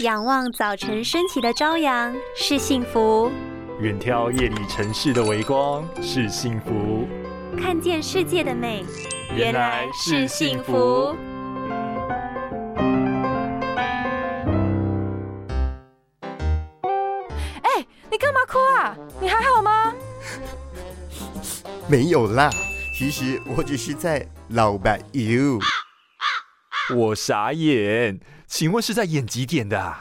仰望早晨升起的朝阳是幸福，远眺夜里城市的微光是幸福，看见世界的美原来是幸福。哎，你干嘛哭啊？你还好吗？没有啦，其实我只是在老板 you。我傻眼，请问是在演几点的？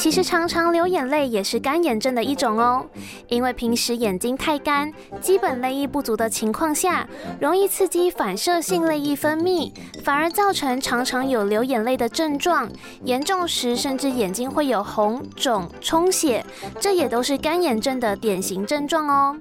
其实常常流眼泪也是干眼症的一种哦，因为平时眼睛太干，基本泪液不足的情况下，容易刺激反射性泪液分泌，反而造成常常有流眼泪的症状，严重时甚至眼睛会有红肿、充血，这也都是干眼症的典型症状哦。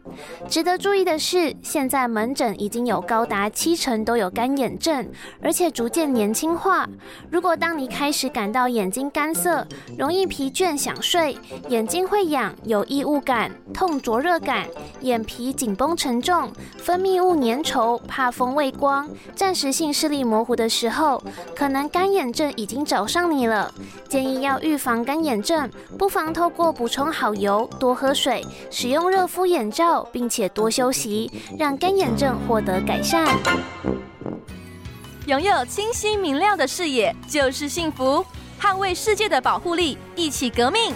值得注意的是，现在门诊已经有高达七成都有干眼症，而且逐渐年轻化。如果当你开始感到眼睛干涩，容易疲倦想睡，眼睛会痒，有异物感、痛灼热感，眼皮紧绷沉重，分泌物粘稠，怕风畏光，暂时性视力模糊的时候，可能干眼症已经找上你了。建议要预防干眼症，不妨透过补充好油、多喝水、使用热敷眼罩，并且多休息，让干眼症获得改善。拥有清晰明亮的视野就是幸福。捍卫世界的保护力，一起革命。